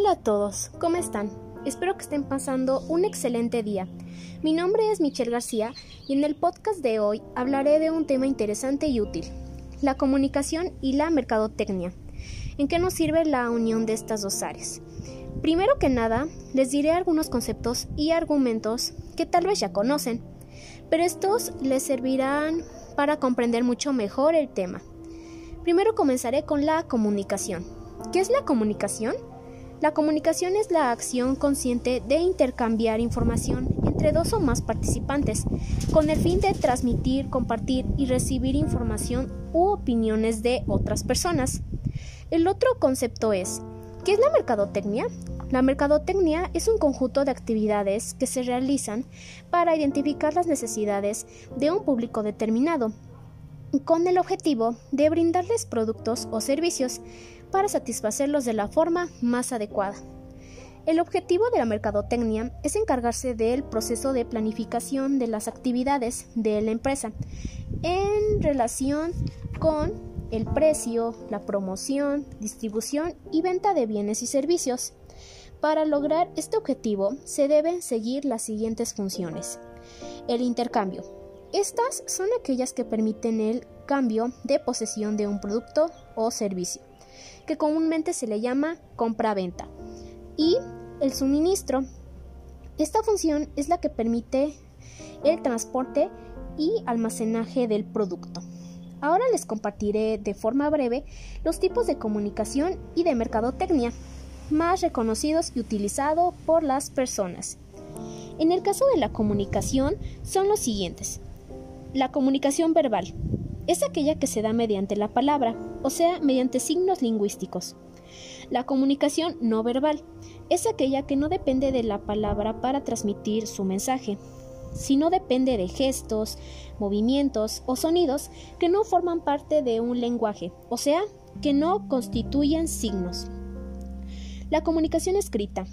Hola a todos, ¿cómo están? Espero que estén pasando un excelente día. Mi nombre es Michelle García y en el podcast de hoy hablaré de un tema interesante y útil, la comunicación y la mercadotecnia. ¿En qué nos sirve la unión de estas dos áreas? Primero que nada, les diré algunos conceptos y argumentos que tal vez ya conocen, pero estos les servirán para comprender mucho mejor el tema. Primero comenzaré con la comunicación. ¿Qué es la comunicación? La comunicación es la acción consciente de intercambiar información entre dos o más participantes, con el fin de transmitir, compartir y recibir información u opiniones de otras personas. El otro concepto es, ¿qué es la mercadotecnia? La mercadotecnia es un conjunto de actividades que se realizan para identificar las necesidades de un público determinado, con el objetivo de brindarles productos o servicios para satisfacerlos de la forma más adecuada. El objetivo de la mercadotecnia es encargarse del proceso de planificación de las actividades de la empresa en relación con el precio, la promoción, distribución y venta de bienes y servicios. Para lograr este objetivo se deben seguir las siguientes funciones. El intercambio. Estas son aquellas que permiten el cambio de posesión de un producto o servicio que comúnmente se le llama compra-venta. Y el suministro. Esta función es la que permite el transporte y almacenaje del producto. Ahora les compartiré de forma breve los tipos de comunicación y de mercadotecnia más reconocidos y utilizados por las personas. En el caso de la comunicación son los siguientes. La comunicación verbal, es aquella que se da mediante la palabra, o sea, mediante signos lingüísticos. La comunicación no verbal es aquella que no depende de la palabra para transmitir su mensaje, sino depende de gestos, movimientos o sonidos que no forman parte de un lenguaje, o sea, que no constituyen signos. La comunicación escrita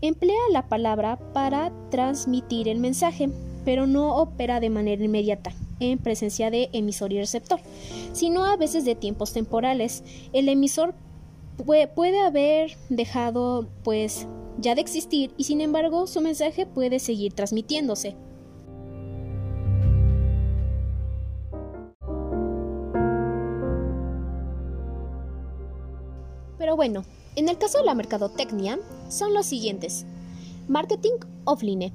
emplea la palabra para transmitir el mensaje, pero no opera de manera inmediata en presencia de emisor y receptor, sino a veces de tiempos temporales. El emisor puede haber dejado pues ya de existir y sin embargo su mensaje puede seguir transmitiéndose. Pero bueno, en el caso de la mercadotecnia son los siguientes. Marketing offline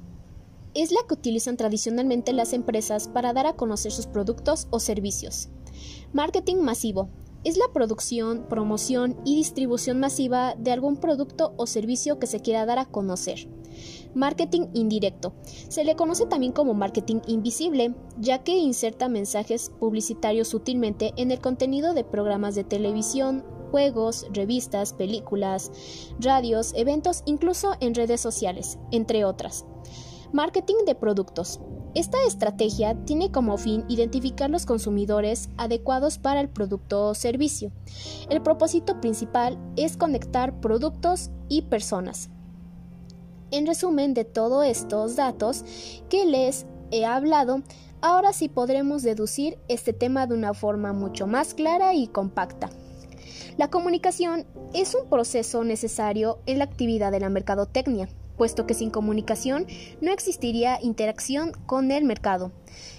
es la que utilizan tradicionalmente las empresas para dar a conocer sus productos o servicios. Marketing masivo es la producción, promoción y distribución masiva de algún producto o servicio que se quiera dar a conocer. Marketing indirecto. Se le conoce también como marketing invisible, ya que inserta mensajes publicitarios sutilmente en el contenido de programas de televisión, juegos, revistas, películas, radios, eventos, incluso en redes sociales, entre otras. Marketing de productos. Esta estrategia tiene como fin identificar los consumidores adecuados para el producto o servicio. El propósito principal es conectar productos y personas. En resumen de todos estos datos que les he hablado, ahora sí podremos deducir este tema de una forma mucho más clara y compacta. La comunicación es un proceso necesario en la actividad de la mercadotecnia puesto que sin comunicación no existiría interacción con el mercado.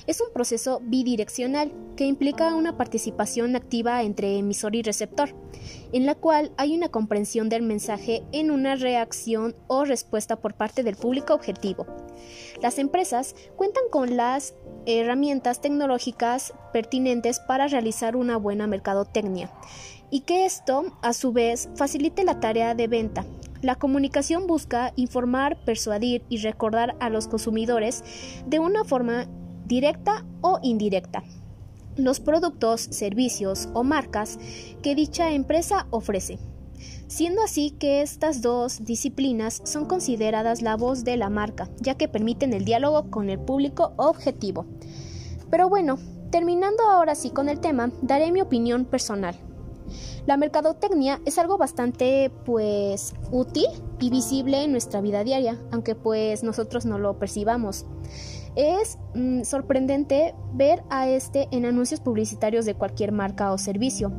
Es un proceso bidireccional que implica una participación activa entre emisor y receptor, en la cual hay una comprensión del mensaje en una reacción o respuesta por parte del público objetivo. Las empresas cuentan con las herramientas tecnológicas pertinentes para realizar una buena mercadotecnia y que esto, a su vez, facilite la tarea de venta, la comunicación busca informar, persuadir y recordar a los consumidores de una forma directa o indirecta los productos, servicios o marcas que dicha empresa ofrece, siendo así que estas dos disciplinas son consideradas la voz de la marca, ya que permiten el diálogo con el público objetivo. Pero bueno, terminando ahora sí con el tema, daré mi opinión personal. La mercadotecnia es algo bastante pues útil y visible en nuestra vida diaria, aunque pues nosotros no lo percibamos. Es mm, sorprendente ver a este en anuncios publicitarios de cualquier marca o servicio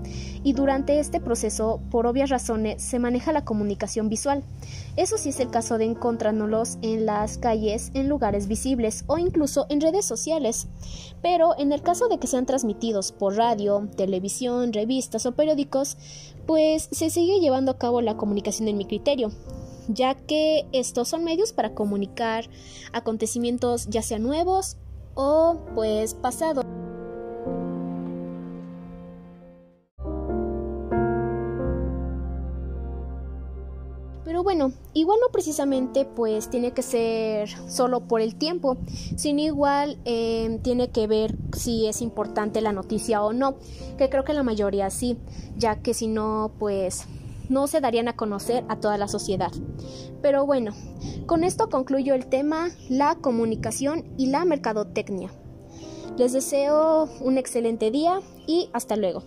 y durante este proceso, por obvias razones, se maneja la comunicación visual. Eso sí es el caso de encontrándolos en las calles, en lugares visibles o incluso en redes sociales. Pero en el caso de que sean transmitidos por radio, televisión, revistas o periódicos, pues se sigue llevando a cabo la comunicación en mi criterio ya que estos son medios para comunicar acontecimientos ya sean nuevos o pues pasados. Pero bueno, igual no precisamente pues tiene que ser solo por el tiempo, sino igual em, tiene que ver si es importante la noticia o no, que creo que la mayoría sí, ya que si no pues no se darían a conocer a toda la sociedad. Pero bueno, con esto concluyo el tema, la comunicación y la mercadotecnia. Les deseo un excelente día y hasta luego.